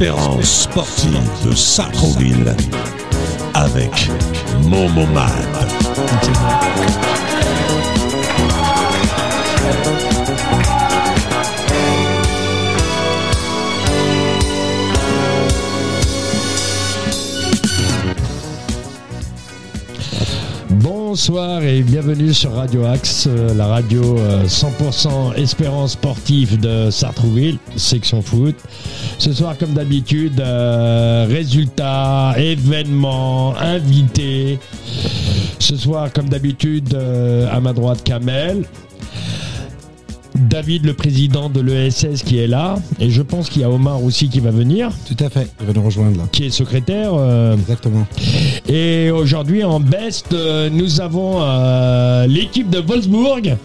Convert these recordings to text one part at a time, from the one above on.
100% Espérance sportive de Sacroville avec Momomad. Bonsoir et bienvenue sur Radio Axe, euh, la radio euh, 100% espérance sportive de Sartrouville, section foot. Ce soir, comme d'habitude, euh, résultats, événements, invités. Ce soir, comme d'habitude, euh, à ma droite, Kamel. David, le président de l'ESS, qui est là. Et je pense qu'il y a Omar aussi qui va venir, Tout à fait, il va nous rejoindre là. qui est secrétaire. euh, Exactement. et aujourd'hui, en best, euh, nous avons euh, l'équipe de Wolfsburg,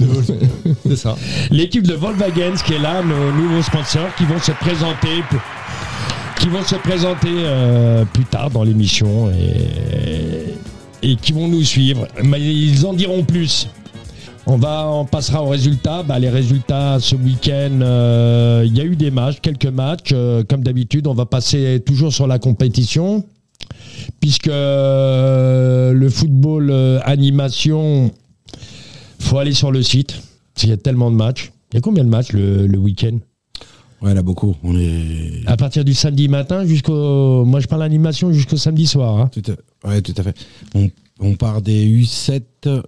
L'équipe de Volkswagen qui est là, nos nouveaux sponsors qui vont se présenter, qui vont se présenter euh, plus tard dans l'émission et, qui vont nous suivre. Mais ils en diront plus. On va, passera aux résultats. Bah, les résultats ce week-end, euh, il y a eu des matchs, quelques matchs. Euh, comme d'habitude, on va passer toujours sur la compétition, puisque le football animation, faut aller sur le site. qu'il y a tellement de matchs. Il y a combien de matchs le, le week-end? Ouais, il y en a beaucoup. On est. À partir du samedi matin jusqu'au. Moi, je parle animation jusqu'au samedi soir. hein. Tout à... Ouais, tout à fait. On, on part des U7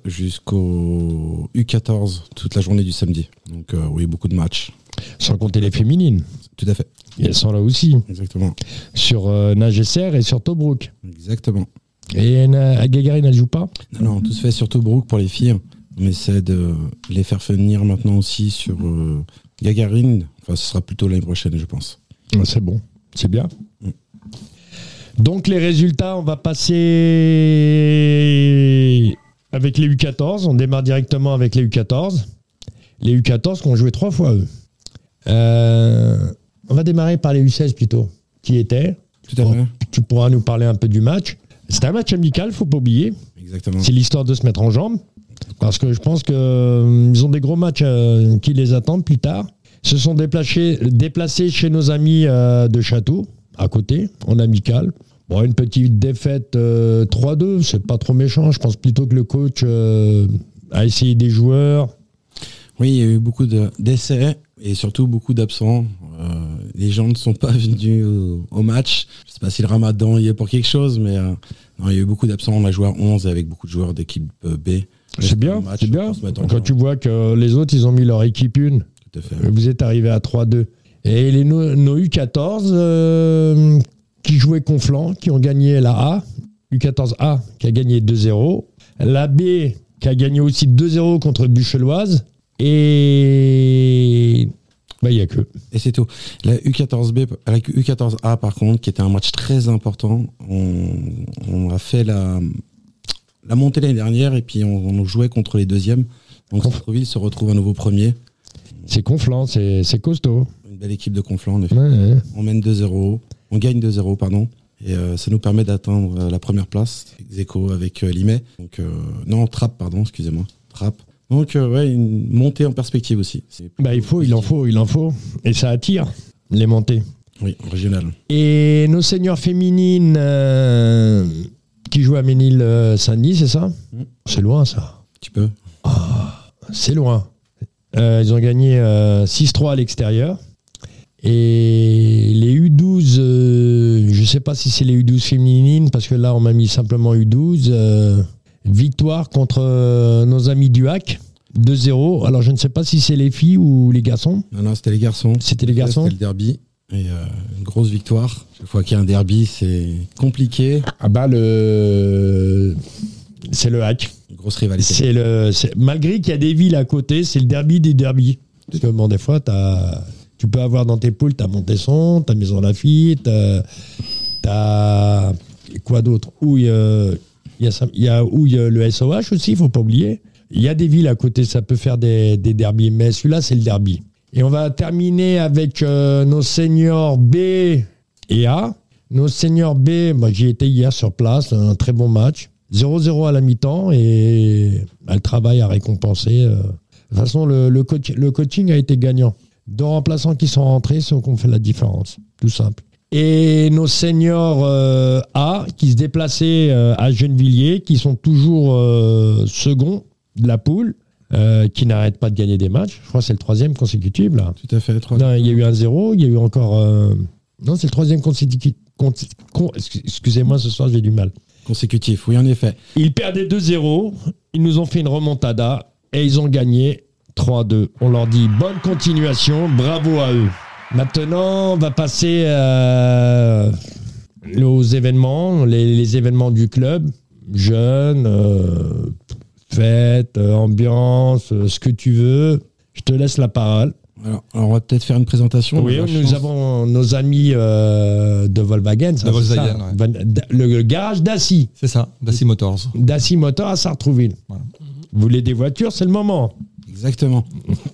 jusqu'au U14 toute la journée du samedi. Donc, euh, oui, beaucoup de matchs. Sans compter les féminines. Tout à fait. Elles sont là aussi. Exactement. Sur euh, Nagesser et sur Tobruk. Exactement. Et Na- à Gagarine, elle joue pas? Non, non, tout se fait sur Tobruk pour les filles. On essaie de les faire venir maintenant aussi sur euh, Gagarine. Enfin, ce sera plutôt l'année prochaine, je pense. Ah, C'est bon. C'est bien. Mm. Donc, les résultats, on va passer avec les U14. On démarre directement avec les U14. Les U14 qui ont joué trois fois, eux. Euh, on va démarrer par les U16 plutôt. Qui étaient Tout à fait. Tu pourras nous parler un peu du match. C'était un match amical, faut pas oublier. Exactement. C'est l'histoire de se mettre en jambes. Parce que je pense qu'ils ont des gros matchs euh, qui les attendent plus tard. Se sont déplacés, déplacés chez nos amis euh, de Château, à côté, en amical. Bon, une petite défaite euh, 3-2, c'est pas trop méchant. Je pense plutôt que le coach euh, a essayé des joueurs. Oui, il y a eu beaucoup de- d'essais et surtout beaucoup d'absents. Euh, les gens ne sont pas venus au, match. Je sais pas si le ramadan y est pour quelque chose, mais euh, il y a eu beaucoup d'absents. On a joué à 11 avec beaucoup de joueurs d'équipe euh, B. C'est bien, c'est bien. Quand tu vois que les autres, ils ont mis leur équipe une. Tout à fait. Vous êtes arrivé à 3-2. Et les no- nos U14 euh, qui jouaient Conflans, qui ont gagné la A, U14A qui a gagné 2-0, la B qui a gagné aussi 2-0 contre Bucheloise, et bah, il n'y a que. Et c'est tout. La U14B, la U14A par contre, qui était un match très important, on, on a fait la, la montée l'année dernière et puis on, on jouait contre les deuxièmes. Donc Centreville se retrouve à nouveau premier. C'est Conflans, c'est costaud. Une belle équipe de Conflans, en effet. Ouais, ouais. On mène 2-0, on gagne 2-0, pardon. Et euh, ça nous permet d'atteindre euh, la première place, ex aequo avec euh, Limay. Donc, euh, non, Trappe, pardon, excusez-moi. Trappe. Donc, ouais, une montée en perspective aussi. Bah, il faut, il en faut, il en faut. Et ça attire les montées. Oui, régional. Et nos seigneurs féminines qui jouent à Ménil-Saint-Denis, c'est ça Mm. C'est loin ça. Tu peux C'est loin. Euh, ils ont gagné euh, 6-3 à l'extérieur. Et les U12, euh, je ne sais pas si c'est les U12 féminines, parce que là, on m'a mis simplement U12. euh, victoire contre euh, nos amis du HAC, 2-0. Alors, je ne sais pas si c'est les filles ou les garçons. Non, non, c'était les garçons. C'était les garçons C'était le derby. Et euh, une grosse victoire. Chaque fois qu'il y a un derby, c'est compliqué. Ah bah, le... c'est le HAC. Une grosse rivalité. C'est le, malgré qu'il y a des villes à côté, c'est le derby des derbies. Parce que bon, des fois, tu peux avoir dans tes poules, t'as Montesson, t'as Maison Lafitte, t'as, t'as quoi d'autre? Où il y a, il y a il y a où il y a le SOH aussi, il faut pas oublier. Il y a des villes à côté, ça peut faire des, des derbies, mais celui-là, c'est le derby. Et on va terminer avec euh, nos seniors B et A. Nos seniors B, moi, j'y étais hier sur place, un très bon match. 0-0 à la mi-temps et bah, le travail a récompensé. euh. De toute façon, le, le coach- le coaching a été gagnant. Deux remplaçants qui sont rentrés, ceux qui ont fait la différence. Tout simple. Et nos seniors euh, A qui se déplaçaient à Gennevilliers, qui sont toujours seconds de la poule, euh, qui n'arrêtent pas de gagner des matchs. Je crois que c'est le troisième consécutif là. Tout à fait. Non, il y a eu un zéro, il y a eu encore. euh, Non, c'est le troisième consécutif. con- con- Excusez-moi, ce soir j'ai du mal. Consécutif, oui, en effet. Ils perdaient 2-0, ils nous ont fait une remontada et ils ont gagné 3-2. On leur dit bonne continuation, bravo à eux. Maintenant, on va passer euh, aux événements, les, les événements du club. Jeunes, fêtes, euh, ambiance, euh, ce que tu veux. Je te laisse la parole. Alors, alors, on va peut-être faire une présentation. Oui, nous chance- avons nos amis euh, de Volkswagen. ça, De Volkswagen, ça ouais. Van- Le, le garage d'Assy. C'est ça, Dacia Motors. Dacia Motor à Sartrouville. Voilà. Vous voulez des voitures, c'est le moment. Exactement.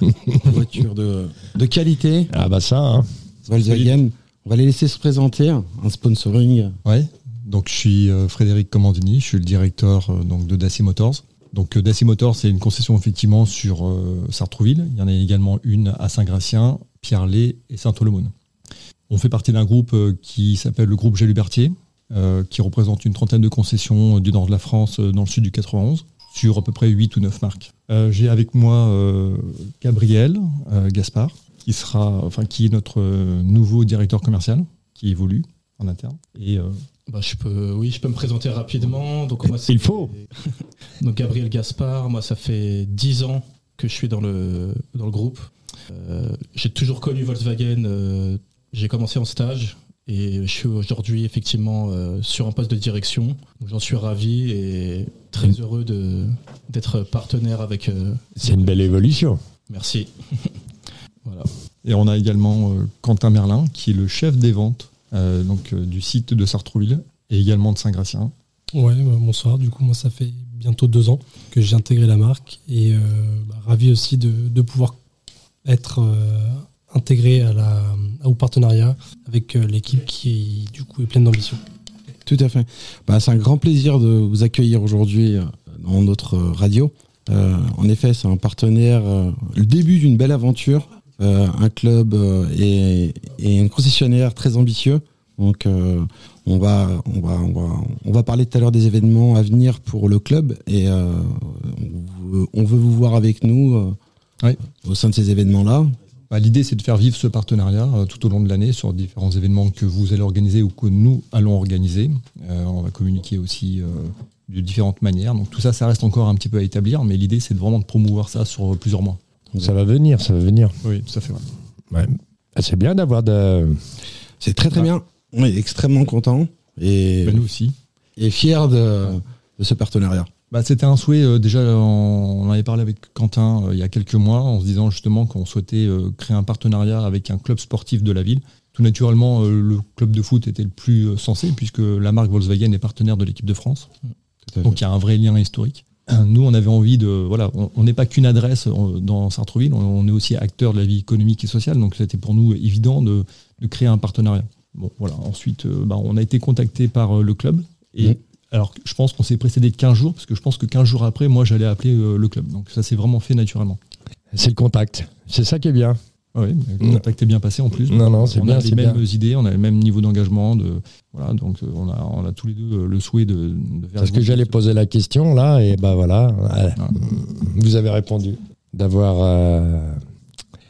Voiture de, de qualité, Ah bah ça, hein. Volkswagen. On va les laisser se présenter. Un sponsoring. Ouais. Donc je suis euh, Frédéric Commandini, je suis le directeur euh, donc de Dacia Motors. Donc euh, Dacia Motors, c'est une concession effectivement sur euh, Sartrouville. Il y en a également une à Saint-Gratien, Pierre-Lay et Saint-Olemoun. On fait partie d'un groupe euh, qui s'appelle le groupe Gélubertier, qui représente une trentaine de concessions du nord de la France, dans le sud du 91, sur à peu près 8 ou 9 marques. J'ai avec moi Gabriel Gaspard, qui est notre nouveau directeur commercial, qui évolue en interne. Bah, je peux, oui, je peux me présenter rapidement. Donc, moi, Il faut. Donc, Gabriel Gaspard, moi, ça fait 10 ans que je suis dans le, dans le groupe. Euh, j'ai toujours connu Volkswagen. euh, j'ai commencé en stage et je suis aujourd'hui effectivement euh, sur un poste de direction. Donc, J'en suis ravi et très heureux de, d'être partenaire avec. euh, c'est une belle évolution. Merci. voilà. Et on a également euh, Quentin Merlin, qui est le chef des ventes euh, donc, euh, du site de Sartrouville et également de Saint-Gratien. Ouais, bah, bonsoir. Du coup, moi, ça fait bientôt deux ans que j'ai intégré la marque et euh, bah, ravi aussi de, de pouvoir être euh, intégré à la, au partenariat avec euh, l'équipe qui, du coup, est pleine d'ambition. Tout à fait. Bah, c'est un grand plaisir de vous accueillir aujourd'hui dans notre radio. Euh, en effet, c'est un partenaire, euh, le début d'une belle aventure, un club euh, et, et une concessionnaire très ambitieux. Donc, euh, on, va, on, va, on, va, on va parler tout à l'heure des événements à venir pour le club et euh, on, veut, on veut vous voir avec nous euh, Oui. au sein de ces événements-là. Bah, L'idée, c'est de faire vivre ce partenariat euh, tout au long de l'année sur différents événements que vous allez organiser ou que nous allons organiser. Euh, on va communiquer aussi euh, de différentes manières. Donc tout ça, ça reste encore un petit peu à établir, mais l'idée, c'est vraiment de promouvoir ça sur plusieurs mois. Ça va venir, ça va venir. Oui, tout à fait. Ouais. Ah, C'est bien d'avoir de. C'est très très Ah. bien. On est extrêmement content et, nous aussi. et fiers de, de ce partenariat. Bah, C'était un souhait, euh, déjà on, avait parlé avec Quentin euh, il y a quelques mois en se disant justement qu'on souhaitait euh, créer un partenariat avec un club sportif de la ville. Tout naturellement, euh, le club de foot était le plus sensé puisque la marque Volkswagen est partenaire de l'équipe de France. Donc il y a un vrai lien historique. Euh, Nous, on avait envie de. Voilà, on n'est pas qu'une adresse euh, dans Sartreville, on, est aussi acteur de la vie économique et sociale, donc c'était pour nous évident de, de créer un partenariat. Bon, voilà. Ensuite, euh, bah, on a été contacté par le club. Et Mhm. alors, je pense qu'on s'est précédé de 15 jours, parce que je pense que 15 jours après, moi, j'allais appeler le club. Donc ça s'est vraiment fait naturellement. C'est le contact. C'est ça qui est bien. Ah Oui, le contact est bien passé en plus. Non, non, c'est on bien, a les mêmes bien. idées, on a le même niveau d'engagement. De, voilà, donc euh, on a, on a tous les deux euh, le souhait de, de faire Parce que j'allais poser la question là, et ben voilà, euh, Ah. vous avez répondu. D'avoir. euh,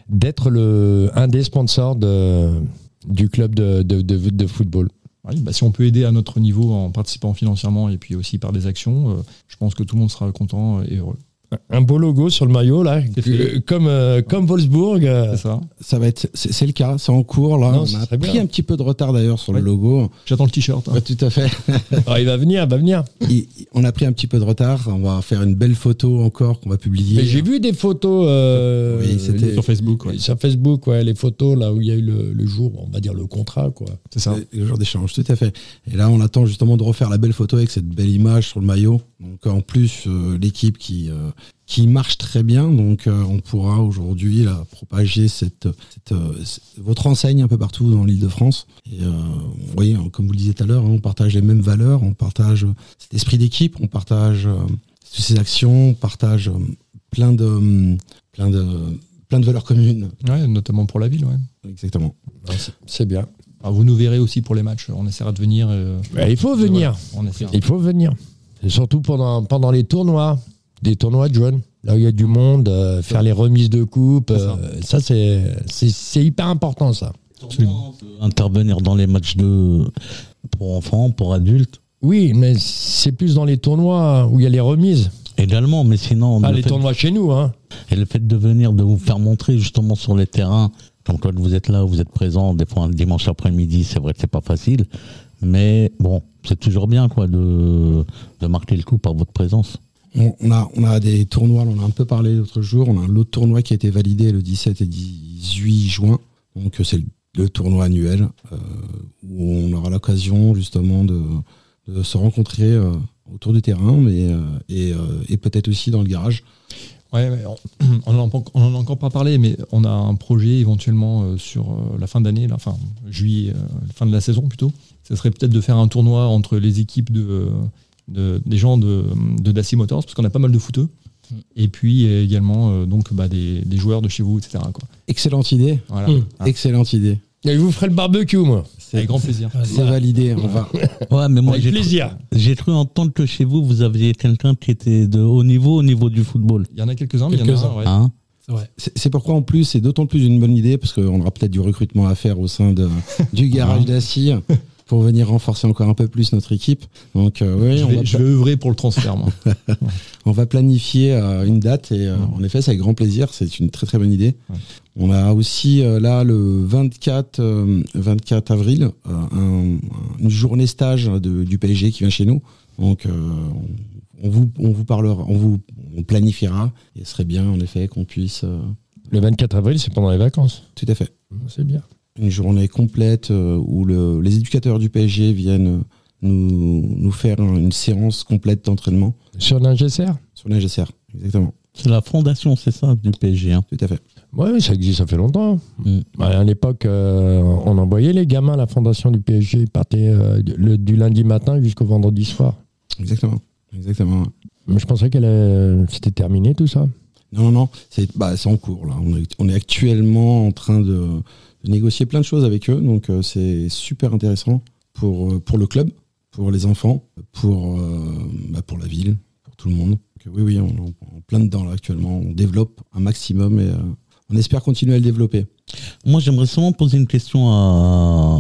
d'être le un des sponsors de, du club de, de, de- de football. Oui, bah, si on peut aider à notre niveau en participant financièrement et puis aussi par des actions, euh, je pense que tout le monde sera content et heureux. Un beau logo sur le maillot là, comme, euh, comme Wolfsburg. euh, C'est ça. Ça va être, c'est c'est le cas, c'est en cours là. Non, on a pris bien. un petit peu de retard d'ailleurs sur Ouais. le logo. J'attends le t-shirt. hein. Ouais, tout à fait. ah, il va venir, il va venir. Il- on a pris un petit peu de retard. On va faire une belle photo encore qu'on va publier. Mais j'ai vu des photos euh, Oui, c'était- Sur Facebook, ouais. sur Facebook, ouais, les photos là où il y a eu le, le jour, on va dire le contrat quoi. c'est ça. Le jour d'échange, tout à fait. Et là, on attend justement de refaire la belle photo avec cette belle image sur le maillot. Donc, en plus, euh, l'équipe qui, euh, qui marche très bien. Donc, euh, on pourra aujourd'hui là, propager cette, cette, euh, c- votre enseigne un peu partout dans l'île de France. Et, euh, vous voyez, hein, comme vous le disiez tout à l'heure, hein, on partage les mêmes valeurs, on partage euh, cet esprit d'équipe, on partage euh, toutes ces actions, on partage euh, plein de, plein de, plein de valeurs communes. Ouais, notamment pour la ville. Ouais. Exactement. C'est bien. Alors, vous nous verrez aussi pour les matchs. On essaiera de venir. euh, il faut venir. voilà, on essaiera. Il faut venir. Et surtout pendant, pendant les tournois, des tournois de jeunes, là où il y a du monde, euh, faire les remises de coupe, C'est ça. euh, ça, c'est, hyper important ça. Intervenir dans les matchs de pour enfants, pour adultes, Oui, mais c'est plus dans les tournois où il y a les remises. également, mais sinon, Ah, le les tournois chez nous, hein. et le fait de venir, de vous faire montrer justement sur les terrains, comme quand vous êtes là, vous êtes présent, des fois un dimanche après-midi, c'est vrai que c'est pas facile, mais bon, c'est toujours bien quoi de, de marquer le coup par votre présence. On, a, des tournois, on en a un peu parlé l'autre jour. On a un autre tournoi qui a été validé le 17 et 18 juin. Donc, euh, c'est le, tournoi annuel euh, où on aura l'occasion justement de, se rencontrer euh, autour du terrain et, peut-être aussi dans le garage. On on en a encore pas parlé, mais on a un projet éventuellement sur la fin d'année, la fin juillet, fin de la saison plutôt. Ce serait peut-être de faire un tournoi entre les équipes de, de- des gens de, de Dacia Motors, parce qu'on a pas mal de footeux, et puis également euh, donc bah, des, des joueurs de chez vous, etc. Quoi. Excellente idée. Voilà. Mm. Ah, Excellente idée. Et vous ferez le barbecue, moi. C'est avec grand plaisir. C'est validé. On va. Ouais, mais moi Avec j'ai cru, plaisir. j'ai cru entendre que chez vous, vous aviez quelqu'un qui était de haut niveau au niveau du football. Il y en a quelques-uns, mais il y en a un, ouais. Hein c'est pourquoi en plus c'est d'autant plus une bonne idée parce qu'on aura peut-être du recrutement à faire au sein de, du garage d'Assis pour venir renforcer encore un peu plus notre équipe. Donc euh, oui, je, on vais, va, je vais œuvrer pour le transfert, moi. on va planifier euh, une date et euh, en effet c'est avec grand plaisir, c'est une très très bonne idée. Ouais. On a aussi euh, là le 24, euh, 24 avril euh, un- une journée stage de- du PSG qui vient chez nous. Donc euh, on, on vous, on vous parlera, on vous on planifiera et ce serait bien en effet qu'on puisse... euh, Le 24 avril, c'est pendant les vacances. tout à fait. C'est bien. Une journée complète euh, où le- les éducateurs du PSG viennent nous, nous faire une séance complète d'entraînement Sur l'ingécère sur l'ingécr. Exactement, C'est la fondation, c'est ça, du PSG. Hein? tout à fait. Oui, ça existe, ça fait longtemps. Mm. Ouais, à l'époque, euh, on envoyait les gamins à la fondation du PSG. Ils partaient euh, du- le- du lundi matin jusqu'au vendredi soir. Exactement. Exactement. Mais je pensais que c'était terminé tout ça. Non, non, non, c'est bah, en cours là. On est, on est actuellement en train de, de négocier plein de choses avec eux, donc euh, c'est super intéressant pour, euh, pour le club, pour les enfants, pour, euh, bah, pour la ville, pour tout le monde. Donc, oui, oui, on est en, en plein dedans là actuellement. On développe un maximum et euh, on espère continuer à le développer. Moi, j'aimerais seulement poser une question à,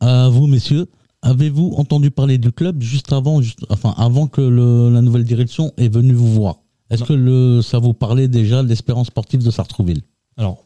à vous, messieurs. Avez-vous entendu parler du club juste avant, juste- enfin, avant que le- la nouvelle direction est venue vous voir? Est-ce que le, ça vous parlait déjà de l'espérance sportive de Sartrouville? Alors,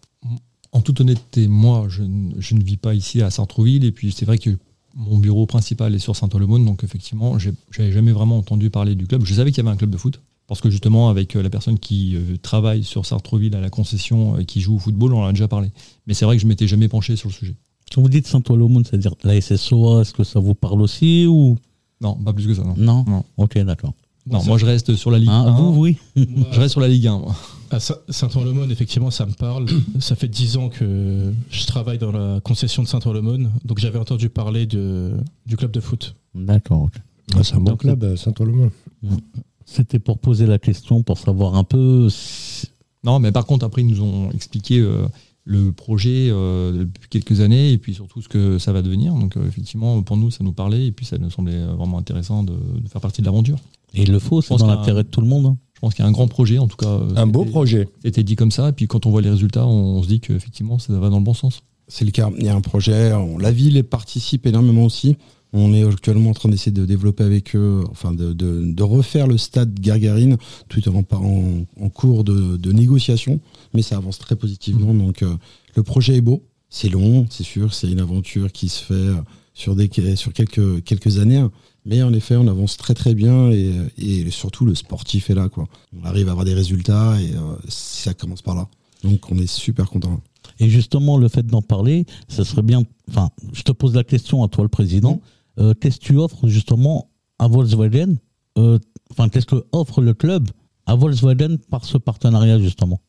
en toute honnêteté, moi, je, ne- je ne vis pas ici à Sartrouville, et puis c'est vrai que mon bureau principal est sur Saint-Olomone, donc effectivement, j'ai- j'avais jamais vraiment entendu parler du club. Je savais qu'il y avait un club de foot, parce que justement, avec euh, la personne qui euh, travaille sur Sartrouville à la concession et qui joue au football, on en a déjà parlé. Mais c'est vrai que je m'étais jamais penché sur le sujet. Quand vous dites Saint-Olomone, c'est-à-dire la SSOA, est-ce que ça vous parle aussi ou? Non, pas plus que ça, non. non, Non. Ok, d'accord. Non, moi je reste sur la Ligue 1. vous, oui. Je reste sur la Ligue 1, moi. À Saint- Saint-Ouen-le-Monde, effectivement, ça me parle. Ça fait dix ans que je travaille dans la concession de Saint-Ouen-le-Monde, donc j'avais entendu parler de, du club de foot. D'accord. ok. Ah, c'est un bon Donc, club, euh, Saint-Olomond. C'était pour poser la question, pour savoir un peu. si- Non, mais par contre, après, ils nous ont expliqué euh, le projet euh, depuis quelques années et puis surtout ce que ça va devenir. Donc, euh, effectivement, pour nous, ça nous parlait et puis ça nous semblait vraiment intéressant de, de faire partie de l'aventure. Et il le faut, c'est dans l'intérêt de tout le monde. Je pense qu'il y a un grand projet, en tout cas. euh, Un beau projet. C'était dit comme ça, et puis quand on voit les résultats, on, on se dit qu'effectivement, ça va dans le bon sens. C'est le cas. Il y a un projet. on- la ville participe énormément aussi. On est actuellement en train d'essayer de développer avec eux, enfin de, de- de refaire le stade Gargarine, tout en, en, en cours de, de négociation, mais ça avance très positivement. Donc euh, le projet est beau, c'est long, c'est sûr, c'est une aventure qui se fait euh, sur, des, sur quelques, quelques années, hein. Mais en effet on avance très très bien et, et surtout le sportif est là. Quoi. On arrive à avoir des résultats et euh, ça commence par là. Donc on est super content. Et justement, le fait d'en parler, ça serait bien. Enfin, je te pose la question à toi, le président. Euh, qu'est-ce que tu offres justement à Volkswagen Euh, Enfin, qu'est-ce que offre le club à Volkswagen par ce partenariat justement?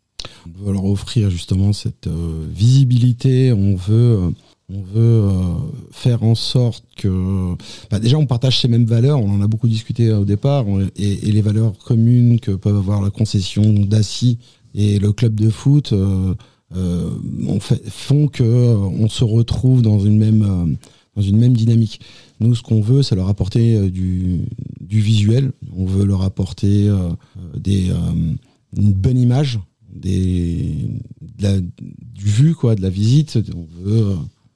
On veut leur offrir justement cette visibilité. On veut, on veut euh, faire en sorte que, bah, déjà, on partage ces mêmes valeurs. On en a beaucoup discuté euh, au départ, et, les valeurs communes que peuvent avoir la concession d'Assis et le club de foot euh, font que euh, on se retrouve dans une même dans une même dynamique. Nous, ce qu'on veut, c'est leur apporter du, visuel. On veut leur apporter des, une bonne image, des, du vu, quoi, de la visite.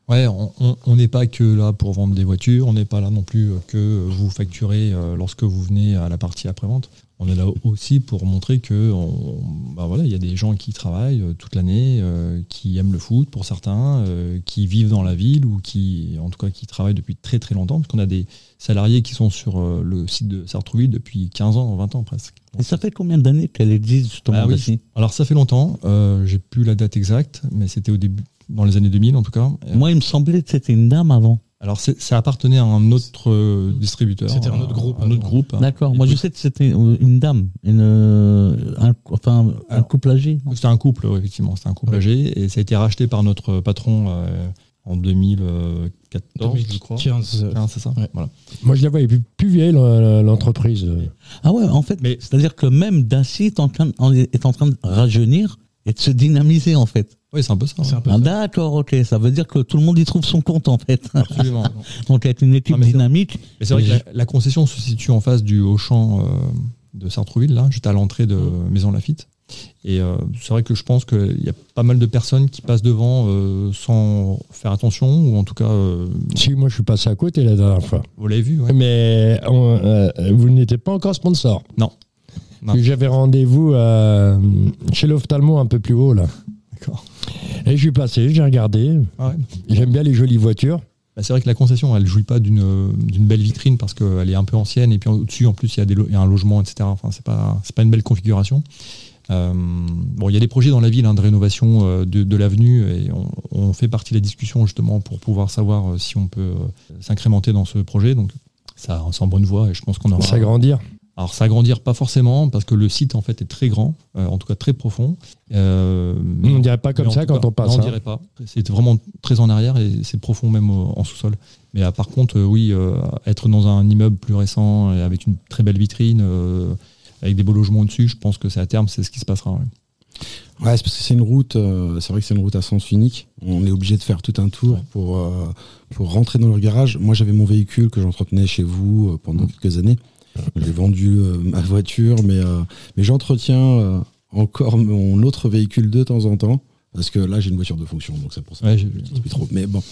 Ouais, on- n'est pas que là pour vendre des voitures, on n'est pas là non plus que vous facturez euh, lorsque vous venez à la partie après-vente. On est là aussi pour montrer que on- bah voilà, il y a des gens qui travaillent euh, toute l'année, euh, qui aiment le foot pour certains, euh, qui vivent dans la ville ou qui, en tout cas, qui travaillent depuis très très longtemps, parce qu'on a des salariés qui sont sur euh, le site de Sartrouville depuis 15 ans, 20 ans presque. Et ça fait combien d'années qu'elle existe justement Ah oui. Dassi Alors ça fait longtemps, j'ai plus la date exacte, mais c'était au début, dans les années 2000 en tout cas. Moi, il me semblait que c'était une dame avant. Alors c'est- ça appartenait à un autre euh, distributeur. C'était un autre groupe Un autre groupe. D'accord. Moi, je sais que c'était une dame, une, euh, un, enfin, un Alors, couple âgé. C'était un couple, effectivement. C'était un couple Ouais. âgé et ça a été racheté par notre patron euh, en 2014, je crois. 2015. euh, 15, c'est ça Ouais. Voilà. Moi, je la voyais plus, plus vieille, l'en- l'entreprise. Ah ouais, en fait, Mais- c'est-à-dire que même Daci est en, train, en- est en train de rajeunir et de se dynamiser en fait. Oui, c'est un peu ça. Ah. D'accord, ok. Ça veut dire que tout le monde y trouve son compte en fait. Absolument. Donc être une équipe mais c'est- dynamique. Mais c'est vrai que la, la concession se situe en face du Auchan euh, de Sartrouville, là, juste à l'entrée de Maison Lafitte. Et euh, c'est vrai que je pense qu'il y a pas mal de personnes qui passent devant euh, sans faire attention, ou en tout cas, euh, Si, moi, je suis passé à côté la dernière fois. vous l'avez vu, ouais. Mais on- euh, vous n'étiez pas encore sponsor. Non. Non. J'avais rendez-vous euh, chez l'ophtalmo un peu plus haut, là. D'accord. Et je suis passé, j'ai regardé. Ah ouais. J'aime bien les jolies voitures. Bah, c'est vrai que la concession, elle jouit pas d'une euh, d'une belle vitrine parce qu'elle est un peu ancienne et puis au-dessus, en plus, il y, a des lo- il y a un logement, etc. Enfin, c'est pas c'est pas une belle configuration. Euh, bon, il y a des projets dans la ville hein, de rénovation euh, de, de l'avenue et on, on fait partie des discussions justement pour pouvoir savoir euh, si on peut s'incrémenter dans ce projet. Donc, ça, c'est en bonne voie et je pense qu'on aura. S'agrandir. Alors s'agrandir pas forcément parce que le site en fait est très grand, euh, en tout cas très profond. Euh, On ne dirait pas comme ça quand cas, on passe. Non, on hein. dirait pas. C'est vraiment très en arrière et c'est profond même au- en sous-sol. Mais euh, par contre, euh, oui, euh, être dans un immeuble plus récent et avec une très belle vitrine, euh, avec des beaux logements au-dessus, je pense que c'est à terme, c'est ce qui se passera. ouais. Ouais, c'est parce que c'est une route, euh, c'est vrai que c'est une route à sens unique. On est obligé de faire tout un tour Ouais. pour, euh, pour rentrer dans le garage. Moi, j'avais mon véhicule que j'entretenais chez vous euh, pendant Mm. quelques années. J'ai vendu euh, ma voiture, mais, euh, mais j'entretiens euh, encore mon autre véhicule de temps en temps. Parce que là, j'ai une voiture de fonction, donc c'est pour ça. Ouais, vu. Je dis plus trop. Mais bon,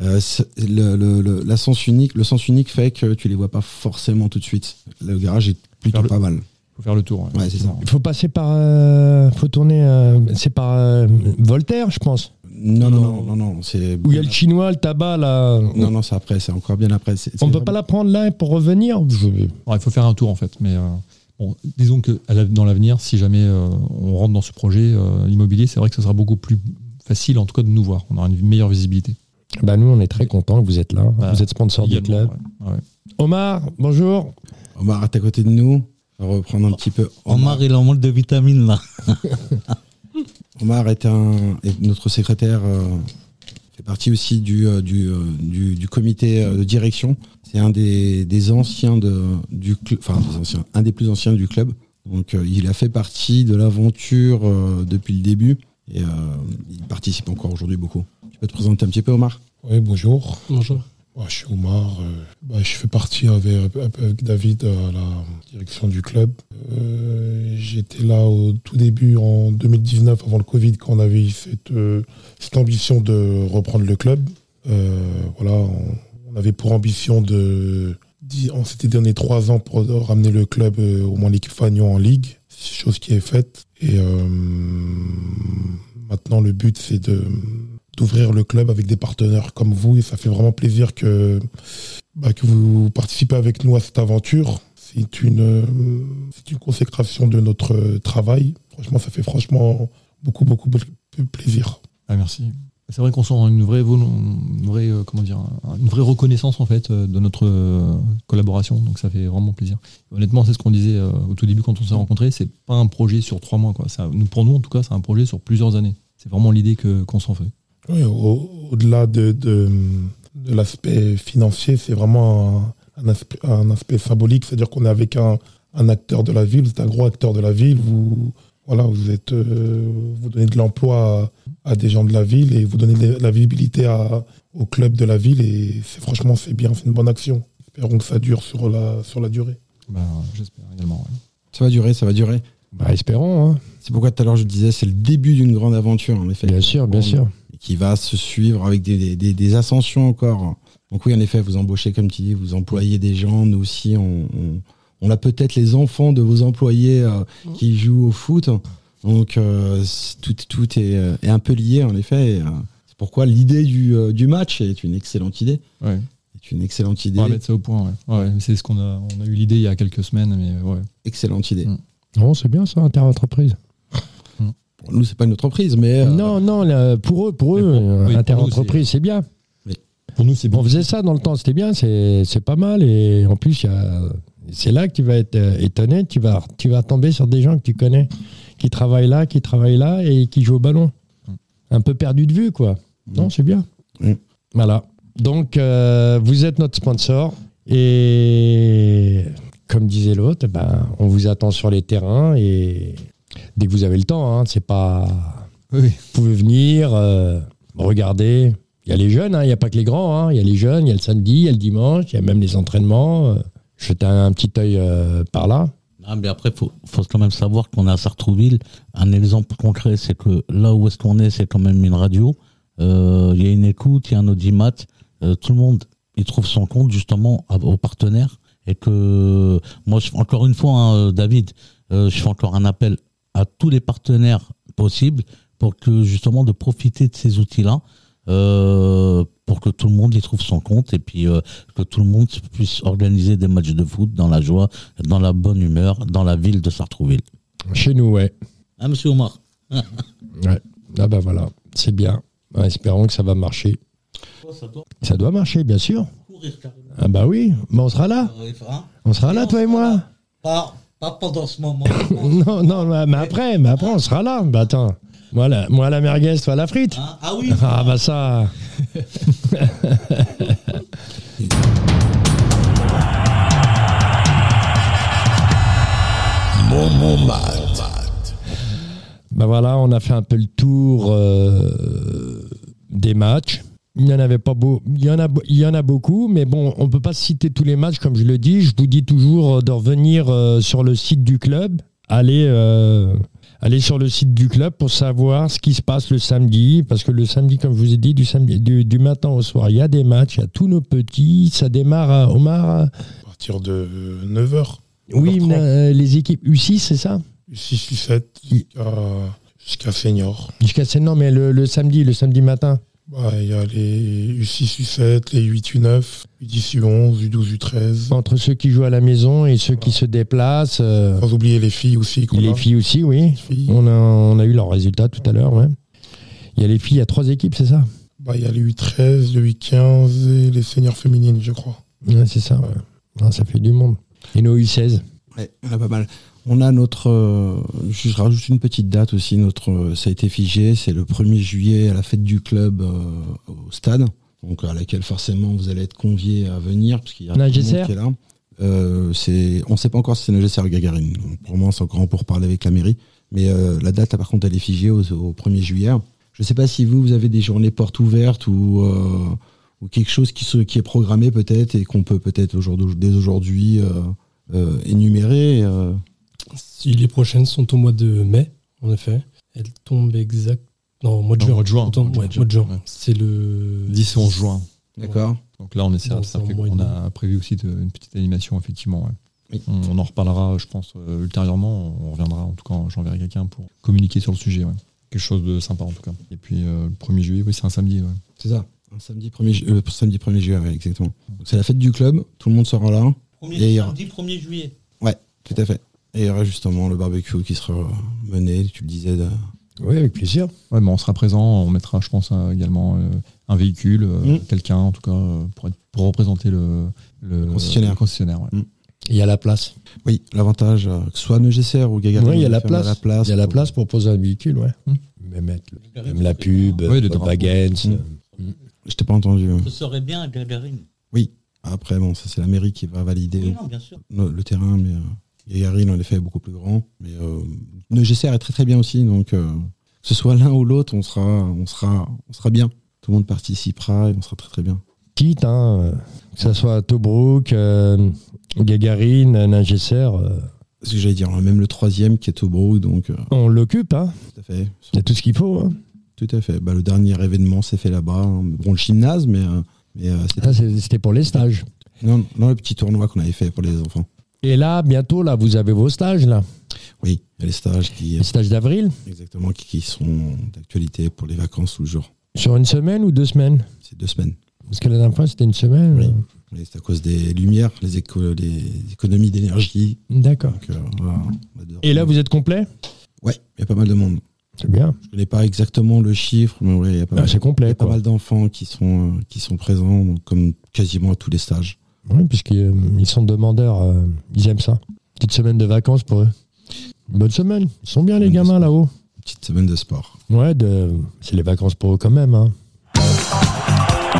Euh, le, le, le- la sens unique, le sens unique fait que tu les vois pas forcément tout de suite. Le garage est plutôt pas mal. faut faire le tour. ouais. Ouais, c'est ça. Il faut passer par. euh, faut tourner. euh, c'est par euh, Voltaire, je pense. Non, non, non, non, non, c'est. Où il y a le chinois, le tabac, là. Non, non, c'est après, c'est encore bien après. C'est- On c'est peut pas la prendre là pour revenir il faut faire un tour en fait. Mais euh, bon, disons que à dans l'avenir, si jamais euh, on rentre dans ce projet euh, immobilier, c'est vrai que ce sera beaucoup plus facile en tout cas de nous voir. On aura une meilleure visibilité. Bah, nous, on est très contents que vous êtes là. Bah, vous êtes sponsor du club. ouais. Ouais. Omar, bonjour. Omar est à côté de nous. On va reprendre un petit peu. Omar, il en manque de vitamines là. Omar est, un, est notre secrétaire, euh, fait partie aussi du, euh, du, euh, du, du comité euh, de direction. C'est un des, des anciens de, du club, enfin des anciens, un des plus anciens du club. Donc euh, il a fait partie de l'aventure euh, depuis le début et euh, il participe encore aujourd'hui beaucoup. Tu peux te présenter un petit peu Omar? Oui, bonjour. Bonjour. Bah, je suis Omar. euh, bah, je fais partie avec, avec David à la direction du club. Euh, J'étais là au tout début en 2019, avant le Covid, quand on avait cette, euh, cette ambition de reprendre le club. Euh, voilà, on, on avait pour ambition de. On s'était donné trois ans pour ramener le club euh, au moins l'équipe Fagnon en ligue, chose qui est faite. Et euh, maintenant, le but, c'est de d'ouvrir le club avec des partenaires comme vous et ça fait vraiment plaisir que, bah, que vous participez avec nous à cette aventure. C'est une, c'est une consécration de notre travail. Franchement, ça fait franchement beaucoup, beaucoup de plaisir. Ah, merci. C'est vrai qu'on sent une vraie, une vraie, euh, comment dire, une vraie reconnaissance en fait euh, de notre euh, collaboration. Donc ça fait vraiment plaisir. Honnêtement, c'est ce qu'on disait au tout début quand on s'est rencontrés. C'est pas un projet sur trois mois quoi. Nous, pour nous en tout cas, c'est un projet sur plusieurs années. C'est vraiment l'idée que qu'on s'en fait. Oui, au- au-delà de, de, de l'aspect financier, c'est vraiment un, un aspect, un aspect symbolique. C'est-à-dire qu'on est avec un, un acteur de la ville, c'est un gros acteur de la ville. Vous, voilà, vous êtes, euh, vous donnez de l'emploi à, à des gens de la ville et vous donnez de la visibilité à, au club de la ville et c'est franchement c'est bien, c'est une bonne action. Espérons que ça dure sur la sur la durée. Bah, J'espère également. ouais. Ça va durer, ça va durer. Bah, espérons, hein. C'est pourquoi tout à l'heure je disais, c'est le début d'une grande aventure, en effet. bien sûr, bien sûr. Qui va se suivre avec des, des- des- des ascensions encore. Donc oui, en effet, vous embauchez, comme tu dis, vous employez des gens. Nous aussi, on, on, on a peut-être les enfants de vos employés euh, qui jouent au foot. Donc euh, tout, tout est, euh, est un peu lié, en effet. Et, c'est pourquoi l'idée du, du match est une excellente idée. Ouais. C'est une excellente idée. On va mettre ça au point. Ouais. Ouais, c'est ce qu'on a, on a eu l'idée il y a quelques semaines, mais ouais. Excellente idée. Mm. Non, c'est bien ça, inter-entreprise. Nous, c'est pas une entreprise, mais euh, Non, non, là, pour eux, pour eux, pour- oui, pour inter-entreprise, c'est bien. Pour nous, c'est On faisait ça dans le temps, c'était bien, c'est c'est pas mal. Et en plus, il y a- c'est là que tu vas être euh, étonné, tu vas, tu vas tomber sur des gens que tu connais, qui travaillent là, qui travaillent là et qui jouent au ballon. Un peu perdu de vue, quoi. Non, c'est bien. Voilà. Donc, euh, vous êtes notre sponsor. Et comme disait l'autre, ben, on vous attend sur les terrains. Et dès que vous avez le temps, hein, c'est pas. Oui. Vous pouvez venir, euh, regarder. Il y a les jeunes, hein, il n'y a pas que les grands. hein. Il y a les jeunes, il y a le samedi, il y a le dimanche, il y a même les entraînements. euh, Jetez un, un petit œil euh, par là. Ah, mais après, faut, faut quand même savoir qu'on est à Sartrouville. Un exemple concret, c'est que là où est-ce qu'on est, c'est quand même une radio. Euh, Il y a une écoute, il y a un audimat. Euh, tout le monde, il trouve son compte justement à- aux partenaires. Et que moi, je, encore une fois, hein, David, euh, je fais encore un appel à tous les partenaires possibles pour que justement de profiter de ces outils-là. euh, pour que tout le monde y trouve son compte et puis euh, que tout le monde puisse organiser des matchs de foot dans la joie, dans la bonne humeur, dans la ville de Sartrouville. Chez nous, ouais. Ah, monsieur Omar ouais. Ah bah voilà, c'est bien. Ouais, espérons que ça va marcher. Ça doit marcher, bien sûr. Ah bah oui, mais on sera là. On sera là, toi et moi. Pas, pas pendant ce moment. Non, non, mais- après, mais après, on sera là. Bah attends, moi la, moi la merguez, toi la frite. Hein ah oui Ah bah ça. Momo Mat. Bah voilà, on a fait un peu le tour euh, des matchs. Il n'y en avait pas beau, il y en a, il y en a beaucoup, mais bon, on peut pas citer tous les matchs comme je le dis. Je vous dis toujours euh, de revenir euh, sur le site du club, aller, euh, aller sur le site du club pour savoir ce qui se passe le samedi, parce que le samedi, comme je vous ai dit, du samedi, du, du matin au soir, il y a des matchs, il y a tous nos petits. Ça démarre, à, Omar. À partir de 9h. Oui, 9h30. mais, euh, les équipes U6, c'est ça? 6 U7 jusqu'à jusqu'à senior. Jusqu'à non, mais le, le samedi, le samedi matin. Bah, Il y a les U6, U7, les U8, U9, U10, U11, U12, U13. Entre ceux qui jouent à la maison et ceux qui se déplacent. euh, Sans oublier les filles aussi. les a. filles aussi, oui. Filles. On a, on a eu leurs résultats tout à l'heure, ouais. Il y a les filles, il y a trois équipes, c'est ça? Bah, Il y a les U13, les U15 et les seniors féminines, je crois. Ouais, c'est ça, ouais. Ah, ça fait du monde. Et nos U16 Ouais, a pas mal. On a notre, euh, je rajoute une petite date aussi. Notre, euh, ça a été figé, c'est le 1er juillet à la fête du club euh, au stade, donc à laquelle forcément vous allez être conviés à venir parce qu'il y a Nagesser qui est là. Euh, c'est, on ne sait pas encore si c'est Nagesser ou Gagarine. Donc, pour moi, c'est encore pour parler avec la mairie. Mais la date, par contre, elle est figée au, au 1er juillet. Je ne sais pas si vous, vous avez des journées portes ouvertes ou, ou quelque chose qui, se, qui est programmé peut-être et qu'on peut peut-être aujourd'hui, dès aujourd'hui énumérer. Si les prochaines sont au mois de mai, en effet, elles tombent exact. Non, au mois de Non, juin. mois de juin. Autant- Mois ouais, de mois de juin. juin. C'est le 10 et 11 juin. D'accord. Donc là, on essaie, Dans ça un fait mois et qu'on demi. a prévu aussi de- une petite animation, effectivement. ouais. Oui. On, on en reparlera, je pense, euh, ultérieurement. On reviendra, en tout cas, j'enverrai quelqu'un pour communiquer sur le sujet. ouais. Quelque chose de sympa, en tout cas. Et puis, euh, le 1er juillet, oui, c'est un samedi. ouais. C'est ça. Un samedi 1er, ju- euh, samedi 1er juillet, ouais, exactement. C'est la fête du club, tout le monde sera là. Premier, Et samedi 1er juillet. Tout à fait. Et il y aura justement le barbecue qui sera mené, tu le disais. de- Oui, avec plaisir. Ouais, mais on sera présent. On mettra, je pense, également euh, un véhicule, euh, Mm. quelqu'un, en tout cas, euh, pour, être- pour représenter le, le, concessionnaire. le concessionnaire, ouais. Il y a la place. Oui, l'avantage, euh, que ce soit Neugesser ou Gagarine. Oui, il y a la place. Il y a la pour- place pour poser un véhicule, ouais. Hmm. Même, mettre le- même la pub, Oui, le drapeau. Je t'ai pas entendu. Ce serait bien à Gagarine. Après, bon, ça c'est la mairie qui va valider Oui, non, bien sûr. le, le terrain, mais euh, Gagarine, en effet, est beaucoup plus grand. Mais euh, le GCR est très très bien aussi. Donc, euh, que ce soit l'un ou l'autre, on sera, on, sera, on sera bien. Tout le monde participera et on sera très très bien. Quitte, hein, que ce soit Tobruk, euh, Gagarine, Ningesser, euh, Ce que j'allais dire, même le troisième qui est Tobruk, donc euh, on l'occupe. Hein. tout à fait. Il y a tout ce qu'il faut. hein. Tout à fait. Bah, le dernier événement s'est fait là-bas. hein. Bon, le gymnase, mais, mais c'était pour les stages. non, non, le petit tournoi qu'on avait fait pour les enfants. Et là, bientôt, là, vous avez vos stages, là. Oui, il y a les stages qui, Les stages d'avril, exactement, qui, qui sont d'actualité pour les vacances toujours. sur une semaine ou deux semaines? C'est deux semaines. Parce que la dernière fois, c'était une semaine. Oui. C'est à cause des lumières, les, éco- les économies d'énergie. D'accord. Euh, voilà, Et là, vous êtes complet? Ouais, il y a pas mal de monde. C'est bien. Je connais pas exactement le chiffre, mais ouais, il y a pas Ah, mal, y a pas mal d'enfants qui sont, euh, qui sont présents, donc, comme quasiment à tous les stages. Oui, puisqu'ils euh, ils sont demandeurs. euh, ils aiment ça. Petite semaine de vacances pour eux. Bonne semaine. Ils sont bien, les gamins, là-haut. Petite semaine de sport. Ouais, de... c'est les vacances pour eux quand même. Hein.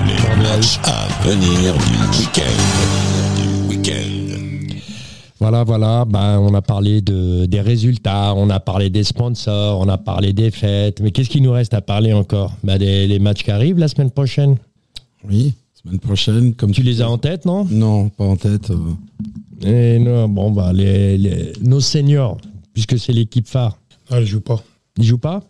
Les matchs à venir du week-end. Du week-end. Voilà, voilà. Ben, on a parlé de, des résultats, on a parlé des sponsors, on a parlé des fêtes. Mais qu'est-ce qu'il nous reste à parler encore? Ben, des, Les matchs qui arrivent la semaine prochaine. Oui, semaine prochaine, comme Tu les as en tête, non? Non, pas en tête. euh, Et non, bon, bah, les, les- nos seniors, puisque c'est l'équipe phare, Ah, elle joue pas. ils jouent pas?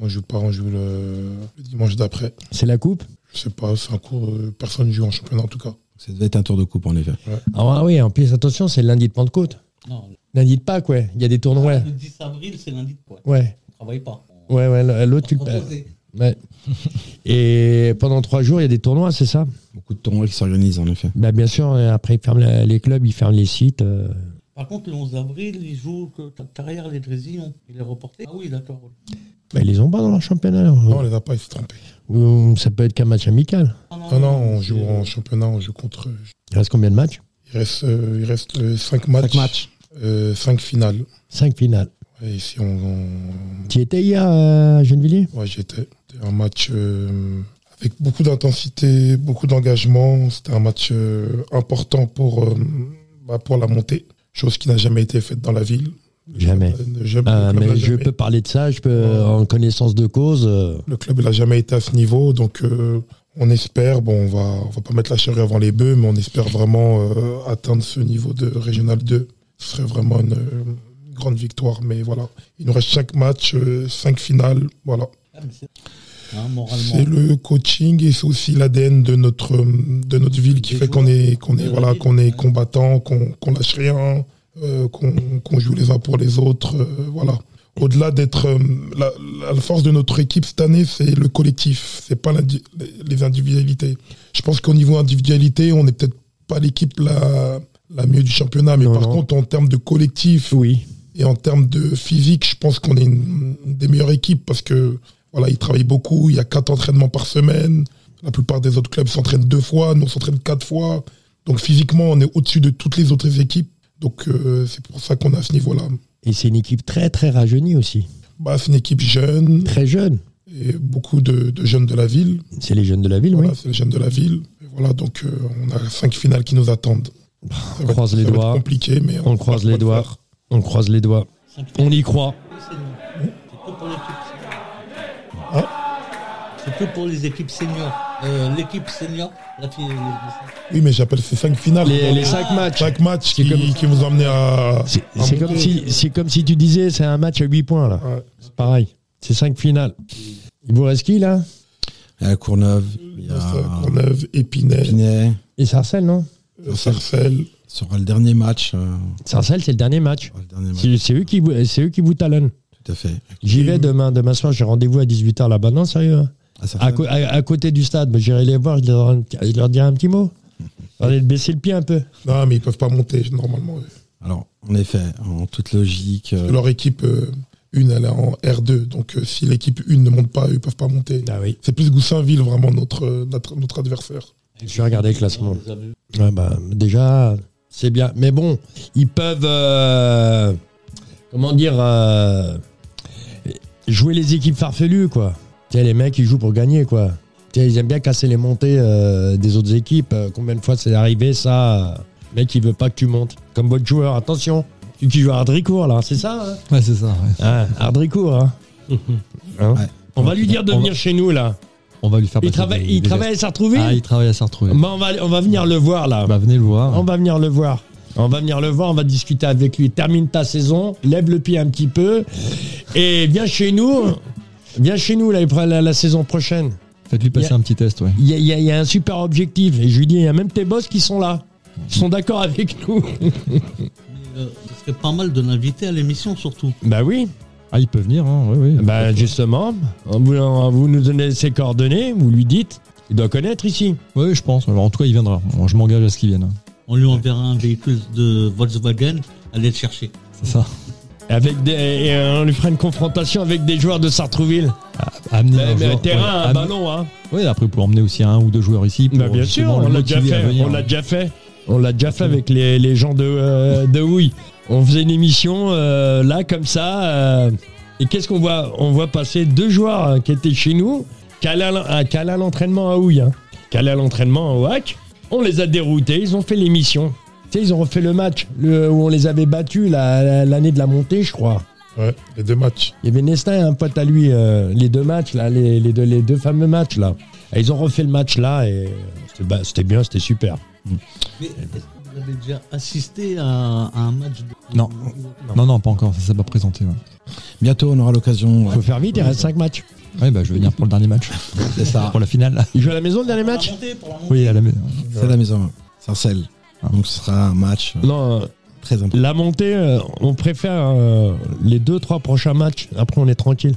On joue pas, on joue le, le dimanche d'après. C'est la coupe? Je sais pas, c'est un cours, euh, personne joue en championnat en tout cas. Ça devait être un tour de coupe, en effet. Ah oui, en plus, attention, c'est le lundi de Pentecôte. Non, Lundi de Pâques, ouais. Il y a des tournois. le 10 avril, c'est lundi de quoi Ouais, On travaille pas. ouais, ouais. L'autre, tu le Proposé. Ouais. Et pendant trois jours, il y a des tournois, c'est ça Beaucoup de tournois qui s'organisent, en effet. bah, Bien sûr, et après, ils ferment la- les clubs, ils ferment les sites. euh. Par contre, le 11 avril, ils jouent que ta carrière, les Drésillons. Il est reporté. Ah oui, d'accord. Bah, ils les ont pas dans leur championnat. Non, on les a pas, ils se trompés. Ou ça peut être qu'un match amical. Ah Non, non, on c'est- joue en championnat, on joue contre. eux. Il reste combien de matchs Il reste, euh, il reste euh, cinq matchs. Cinq matchs. euh, cinq finales. Cinq finales. Et ici, on, on- Tu étais hier à Gennevilliers? Ouais, j'étais. C'était un match euh, avec beaucoup d'intensité, beaucoup d'engagement. C'était un match euh, important pour, euh, bah, pour la montée, chose qui n'a jamais été faite dans la ville. Jamais. Ah, Mais je jamais- peux parler de ça, je peux, Ouais. en connaissance de cause. euh, Le club n'a jamais été à ce niveau, donc euh, on espère, bon, on va, on va pas mettre la charrue avant les bœufs, mais on espère vraiment euh, atteindre ce niveau de Régional 2. Ce serait vraiment euh, une grande victoire, mais voilà. Il nous reste cinq matchs, euh, cinq finales, voilà. Hein. C'est le coaching et c'est aussi l'ADN de notre, de notre ville qui Des fait qu'on est, qu'on est, voilà, qu'on est combattant, qu'on lâche rien, euh, qu'on joue les uns pour les autres. euh, voilà. Au-delà d'être. euh, la, la force de notre équipe cette année, c'est le collectif, c'est pas les- les individualités. Je pense qu'au niveau individualité, on n'est peut-être pas l'équipe la, la mieux du championnat, mais Non, par non. contre, en termes de collectif, Oui. Et en termes de physique, je pense qu'on est une, une des meilleures équipes parce que voilà, ils travaillent beaucoup. Il y a quatre entraînements par semaine. La plupart des autres clubs s'entraînent deux fois, nous on s'entraîne quatre fois. Donc physiquement, on est au-dessus de toutes les autres équipes. Donc euh, c'est pour ça qu'on a ce niveau-là. Et c'est une équipe très, très rajeunie aussi. Bah, c'est une équipe jeune Très jeune. et beaucoup de, de jeunes de la ville. C'est les jeunes de la ville, Voilà, oui. c'est les jeunes de la ville. Et voilà, donc euh, on a cinq finales qui nous attendent. Va être- croise les doigts. compliqué, mais On croise les le doigts. On croise les doigts. On y croit. C'est que pour l'équipe senior. Hein C'est que pour les équipes seniors. Euh, L'équipe senior, la Oui, mais j'appelle ces cinq finales. Les, les cinq matchs. Cinq matchs C'est qui, comme- qui vous ont amené à. C'est comme, si, c'est comme si tu disais c'est un match à 8 points là. Ouais. C'est pareil. C'est cinq finales. Il vous reste qui là? Il y a Courneuve, il y a Courneuve, Épinay, Épinay. Et Sarcelles, non? Sarcelles. Ce sera le dernier match. euh, Sarcelles, c'est le dernier match. C'est eux, qui vous- c'est eux qui vous talonnent. tout à fait. J'y vais demain, demain soir, j'ai rendez-vous à 18h là-bas. Non, sérieux hein À Sarcelles. à, co- à- à côté du stade, j'irai les voir, je leur, je leur dirai un petit mot. De baisser le pied un peu. Non, mais ils peuvent pas monter normalement. Alors, en effet, en toute logique, euh, Leur équipe, euh, une, elle est en R2. Donc euh, si l'équipe 1 ne monte pas, ils peuvent pas monter. Ah oui. C'est plus Goussainville vraiment notre, euh, notre, notre adversaire. Je vais regarder le classement. Ouais, bah, déjà, c'est bien. Mais bon, ils peuvent. euh, comment dire. euh, jouer les équipes farfelues, quoi. Tu sais, les mecs, ils jouent pour gagner, quoi. Tu sais, ils aiment bien casser les montées euh, des autres équipes. Combien de fois c'est arrivé, ça Le mec, il veut pas que tu montes. Comme votre joueur, attention. Tu qui joues à là, c'est ça hein? Ouais, c'est ça. ouais. Ah, Ardricourt, hein? Hein? Ouais. On va lui dire de On va- venir chez nous, là. On va lui faire Il des- il des travaille à. Sartrouville Ah, il travaille à Sartrouville. Bah, on, va, on va venir le voir, là. Bah, venez le voir. On va venir le voir. On va venir le voir, on va discuter avec lui. Termine ta saison, lève le pied un petit peu et viens chez nous. Viens chez nous la, la, la saison prochaine. Faites-lui passer a- un petit test, ouais. Il y, a- y y un super objectif. Et je lui dis, il y a même tes boss qui sont là. Ils sont d'accord avec nous. Mais, euh, ce serait pas mal de l'inviter à l'émission surtout. bah oui. Ah, il peut venir, hein, oui, oui. Bah justement, vous, vous nous donnez ses coordonnées, vous lui dites. Il doit connaître ici. Oui, je pense. Alors, en tout cas, il viendra. Bon, je m'engage à ce qu'il vienne. On lui enverra un véhicule de Volkswagen, aller le chercher. C'est ça. Avec des, et euh, on lui fera une confrontation avec des joueurs de Sartrouville. Amener Mais, un mais joueur- un terrain, ouais, un amener- ballon, hein. Oui, après, pour emmener aussi un ou deux joueurs ici. Pour Bah bien sûr, on l'a déjà fait. On l'a déjà fait. On l'a déjà fait avec les, les gens de, euh, de Houille. On faisait une émission euh, là comme ça. euh, et qu'est-ce qu'on voit? On voit passer deux joueurs euh, qui étaient chez nous, qui allaient à l'en- à- qui allaient à l'entraînement à Houille, hein, qui allaient à l'entraînement au HAC. On les a déroutés, ils ont fait l'émission. Tu sais, ils ont refait le match le- où on les avait battus la- l'année de la montée, je crois. Ouais, les deux matchs. Il y avait Nestin et un pote à lui, euh, les deux matchs, là, les, les deux, les deux fameux matchs, là. Et ils ont refait le match là et c'était bah, c'était bien, c'était super. Mais vous avez déjà assisté à, à un match de... Non. Non, non, pas encore. Ça s'est pas présenté. Ouais, Bientôt, on aura l'occasion. Faut faire vite, il reste 5 matchs. Ouais, bah, je vais venir pour le dernier match. C'est ça. Pour la finale. Il joue à la maison le dernier match montée. Oui, à la maison. C'est la maison. Sarcelles. Donc ce sera un match euh, Non, euh, très important. la montée, euh, on préfère euh, les 2-3 prochains matchs. Après, on est tranquille.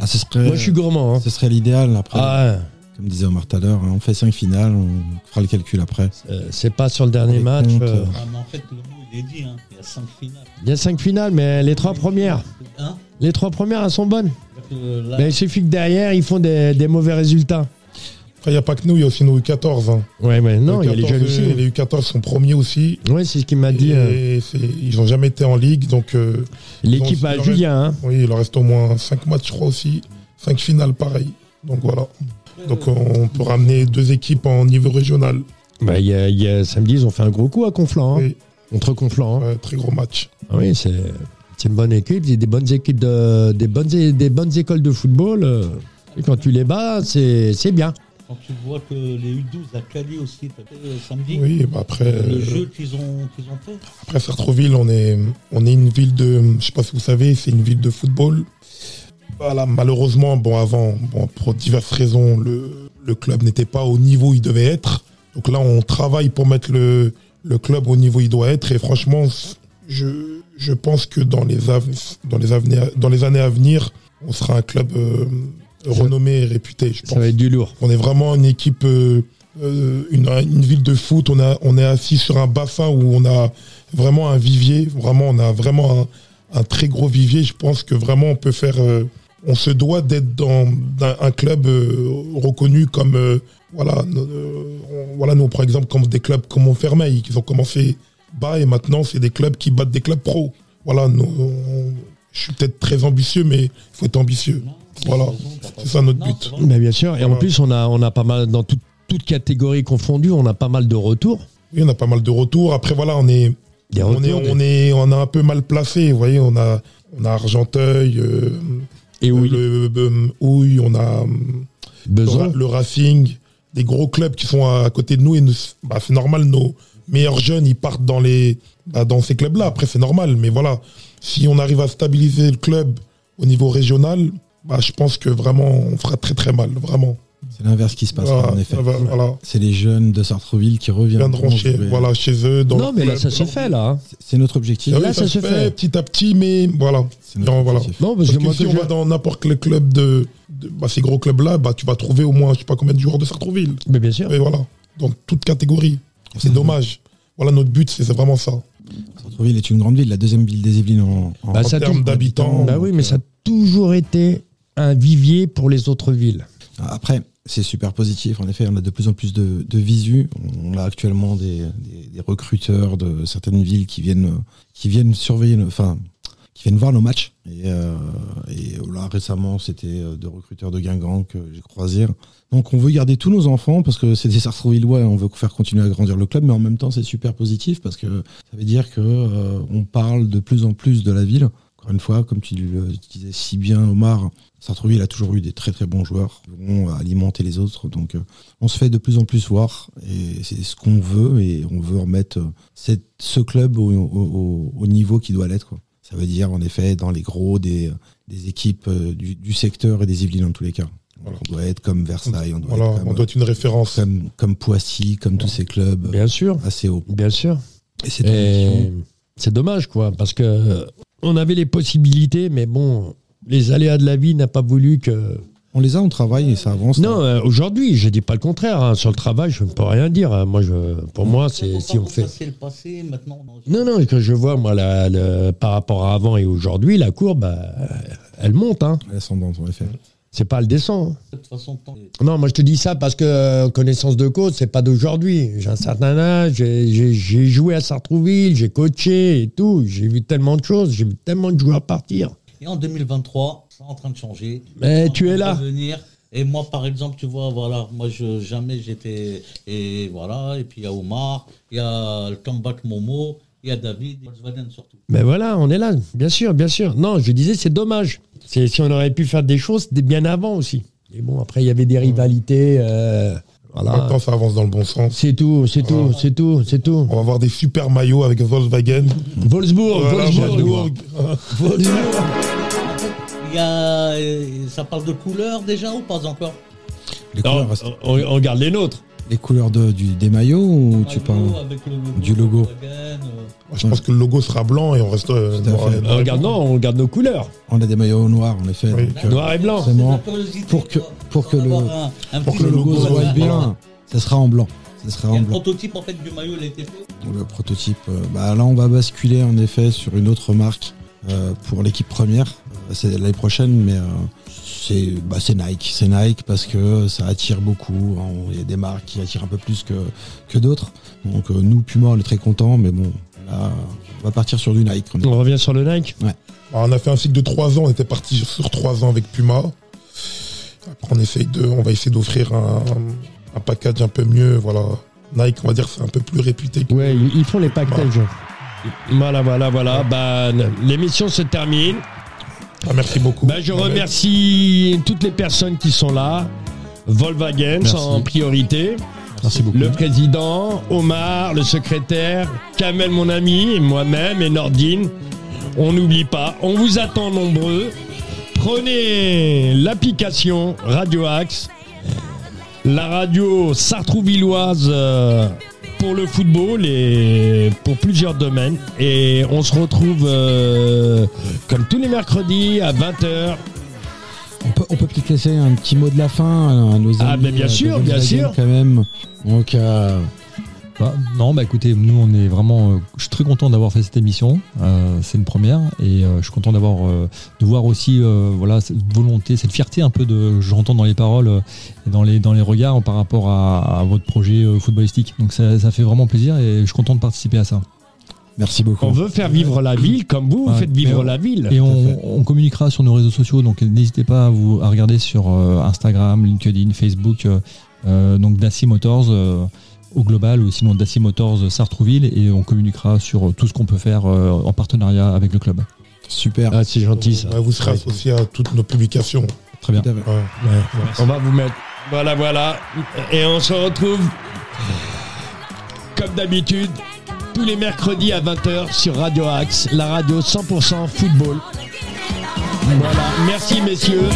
Ah, ce serait, Moi, je suis gourmand. hein. ce serait l'idéal. Après, Ah, comme disait Omar tout à l'heure, hein, on fait cinq finales, on fera le calcul après. euh, c'est pas sur le dernier match. comptes, euh, Ah, mais en fait, le mot, il est dit. Hein. Il y a cinq finales. Il y a 5 finales, mais les 3 premières, Hein les trois premières, elles sont bonnes. Là, Mais il suffit que derrière, ils font des, des mauvais résultats. Après, il n'y a pas que nous, il y a aussi nos U14. hein. Ouais, ouais, non, il y a les 14, jeunes aussi. euh, Les U14 sont premiers aussi. Ouais, c'est ce qu'il m'a dit. Et ils n'ont jamais été en ligue, donc euh, L'équipe à il leur Julien, hein. oui, il leur reste au moins 5 matchs, je crois aussi. 5 finales, pareil. Donc voilà. Donc on peut ramener deux équipes en niveau régional. Bah, il y a, y a- samedi, ils ont fait un gros coup à Conflans, hein, Oui, contre Conflans. hein. ouais, très gros match. Ah Oui, c'est c'est une bonne équipe, des des bonnes équipes de, des bonnes des bonnes écoles de football. euh, et quand tu les bats, c'est c'est bien. Quand tu vois que les U12 à Cali aussi, euh, samedi, Oui, bah après, le euh, jeu qu'ils ont, qu'ils ont fait. après Sartreville, on est, on est une ville de, je sais pas si vous savez, c'est une ville de football. Voilà, malheureusement, bon, avant, bon, pour diverses raisons, le, le club n'était pas au niveau où il devait être. Donc là, on travaille pour mettre le, le club au niveau où il doit être. Et franchement, je, je pense que dans les, av- dans, les aveni- dans les années à venir, on sera un club euh, renommé et réputé, je pense. Ça va être du lourd. On est vraiment une équipe, euh, euh, une, une ville de foot. On, a, on est assis sur un bassin où on a vraiment un vivier. Vraiment, on a vraiment un, un très gros vivier. Je pense que vraiment, on peut faire. euh, on se doit d'être dans, dans un club euh, reconnu comme. euh, voilà, euh, on- voilà, nous, par exemple, comme des clubs comme Montfermeil, qui ont commencé bas et maintenant, c'est des clubs qui battent des clubs pro. Voilà, nous, on- je suis peut-être très ambitieux, mais il faut être ambitieux. Voilà, c'est ça notre but. Mais bien sûr. Et en plus, on a, on a pas mal, dans tout- toutes catégories confondues, on a pas mal de retours. Oui, on a pas mal de retours. Après, voilà, on est, on est, on est, on a un peu mal placé. Vous voyez, on a, on a Argenteuil, euh, Et oui, le, on a le, besoin. Le Racing, des gros clubs qui sont à côté de nous. Et nous, bah, c'est normal, nos meilleurs jeunes, ils partent dans les, bah, dans ces clubs-là. Après, c'est normal. Mais voilà, si on arrive à stabiliser le club au niveau régional, bah, je pense que vraiment, on fera très très mal, vraiment. C'est l'inverse qui se Voilà, en effet. voilà. C'est les jeunes de Sartreville qui reviendront. viendront chez, jouer. voilà, chez eux. Dans Non, mais là, ça se fait, là. C'est notre objectif. Ah Là, ça se fait. petit à petit, mais voilà. Non, voilà. objectif. Non, parce Parce que que moi, si on va dans n'importe quel club de, de- bah, ces gros clubs-là, bah, tu vas trouver au moins, je sais pas combien de joueurs de Sartrouville. Mais bien sûr. Et voilà, dans toute catégorie. C'est dommage. Voilà, notre but, c'est vraiment ça. Sartreville est une grande ville, la deuxième ville des Yvelines en, en- Bah, en termes d'habitants. Bah oui, mais ça a toujours été un vivier pour les autres villes. Après, c'est super positif. En effet, on a de plus en plus de, visu. On a actuellement des, recruteurs de certaines villes qui viennent, surveiller, enfin, qui viennent voir nos matchs. Et, euh, là, récemment, c'était euh, deux recruteurs de Guingamp que j'ai croisés. Donc, on veut garder tous nos enfants parce que c'est des Sartrouvillois et on veut faire continuer à grandir le club. Mais en même temps, c'est super positif parce que ça veut dire que euh, on parle de plus en plus de la ville. Encore une fois, comme tu le disais si bien, Omar, Sartrouville a toujours eu des très très bons joueurs qui vont alimenter les autres. Donc, euh, on se fait de plus en plus voir et c'est ce qu'on veut et on veut remettre euh, cette- ce club au, au- au niveau qui doit l'être. Ça veut dire en effet dans les gros des, des équipes euh, du, du secteur et des Yvelines en tous les cas. Voilà. On doit être comme Versailles, on doit Voilà, être comme, on doit être une référence. comme, comme Poissy, comme tous ces clubs Bien sûr, assez hauts. bien sûr. Et c'est dommage, quoi, parce que euh, on avait les possibilités, mais bon, les aléas de la vie n'a pas voulu que. on les a, on travaille et ça avance. Non, euh, aujourd'hui, je dis pas le contraire. hein. Sur le travail, je ne peux rien dire. hein. Moi, je, pour moi, c'est si on fait. C'est le passé, maintenant. Non, non, que je vois, moi, la- le- par rapport à avant et aujourd'hui, la courbe, euh, elle monte. Hein. En effet. C'est pas le descend. hein. De toute façon, tant- Non, moi je te dis ça parce que euh, connaissance de cause, c'est pas d'aujourd'hui. J'ai un certain âge, j'ai- j'ai j'ai joué à Sartrouville, j'ai coaché et tout. J'ai vu tellement de choses, j'ai vu tellement de joueurs partir. Et en 2023, c'est en train de changer. Mais tu es là. Et moi, par exemple, tu vois, voilà, moi, je, jamais j'étais. Et voilà, et puis il y a Omar, il y a le comeback Momo, il y a David, Volkswagen surtout. Mais voilà, on est là, bien sûr, bien sûr. Non, je disais, c'est dommage. C'est si on aurait pu faire des choses bien avant aussi. Et bon, après, il y avait des rivalités. euh, voilà. Maintenant, ça avance dans le bon sens. C'est tout, c'est tout, c'est tout, c'est tout. On va avoir des super maillots avec Volkswagen. Wolfsburg, Voilà, Wolfsburg. Wolfsburg. Il y a. euh, Ça parle de couleurs déjà ou pas encore? Les Non, couleurs, restent- on, on regarde les nôtres. les couleurs de, du, des maillots ou tu parles avec le logo du logo. Volkswagen, euh, Je pense que le logo sera blanc et on reste. euh, noir et- noir On non, on regarde nos couleurs. On a des maillots noirs, en effet. Oui. donc, euh, Noir et blanc. curiosité, pour que, quoi. Pour que le, D'avoir un- un pour petit que le logo se voit bien, ça sera en blanc. Ça sera en le blanc. prototype en fait du maillot, il a été fait. Le prototype. euh, bah, là, on va basculer en effet sur une autre marque euh, pour l'équipe première. Euh, C'est l'année prochaine, mais euh, c'est bah, c'est Nike. C'est Nike parce que ça attire beaucoup. hein. Il y a des marques qui attirent un peu plus que, que d'autres. Donc euh, nous, Puma, on est très contents, mais bon, là, on va partir sur du Nike. On On revient sur le Nike? Alors, on a fait un cycle de 3 ans, on était parti sur 3 ans avec Puma. Après, on, essaye de, on va essayer d'offrir un, un package un peu mieux. Voilà. Nike, on va dire, c'est un peu plus réputé. que- Ouais, ils font les packages. Voilà, voilà, voilà. Bah, l'émission se termine. Ah, merci beaucoup. Bah, je Mohamed. remercie toutes les personnes qui sont là. Volkswagen Merci. en priorité. Merci beaucoup. Le président, Omar, le secrétaire, Kamel, mon ami, et moi-même et Nordine. On n'oublie pas, on vous attend nombreux. Prenez l'application Radio Axe, la radio sartrouvilloise euh, pour le football et pour plusieurs domaines. Et on se retrouve euh, comme tous les mercredis à 20h. On peut, on peut peut-être laisser un petit mot de la fin à nos amis. Ah, ben, bien euh, sûr, bien sûr. Quand même. Donc, euh, Bah, non, bah écoutez, nous on est vraiment, euh, je suis très content d'avoir fait cette émission. Euh, c'est une première et euh, je suis content d'avoir, euh, de voir aussi, euh, voilà, cette volonté, cette fierté un peu de, j'entends dans les paroles euh, et dans les dans les regards par rapport à, à votre projet euh, footballistique. Donc ça, ça fait vraiment plaisir et je suis content de participer à ça. merci beaucoup. On veut faire vivre la ville comme vous, vous Ouais, faites vivre la ville. Et on, on communiquera sur nos réseaux sociaux, donc n'hésitez pas à vous à regarder sur euh, Instagram, LinkedIn, Facebook, euh, donc Dacia Motors euh, au global ou sinon Dacia Motors Sartrouville et on communiquera sur tout ce qu'on peut faire euh, en partenariat avec le club. Super. Ah, c'est gentil ça. Vous serez associé à toutes nos publications. Très bien. Ouais. On va vous mettre. Voilà, voilà. Et on se retrouve, comme d'habitude, tous les mercredis à 20h sur Radio Axe, la radio 100% football. Voilà. Merci, messieurs.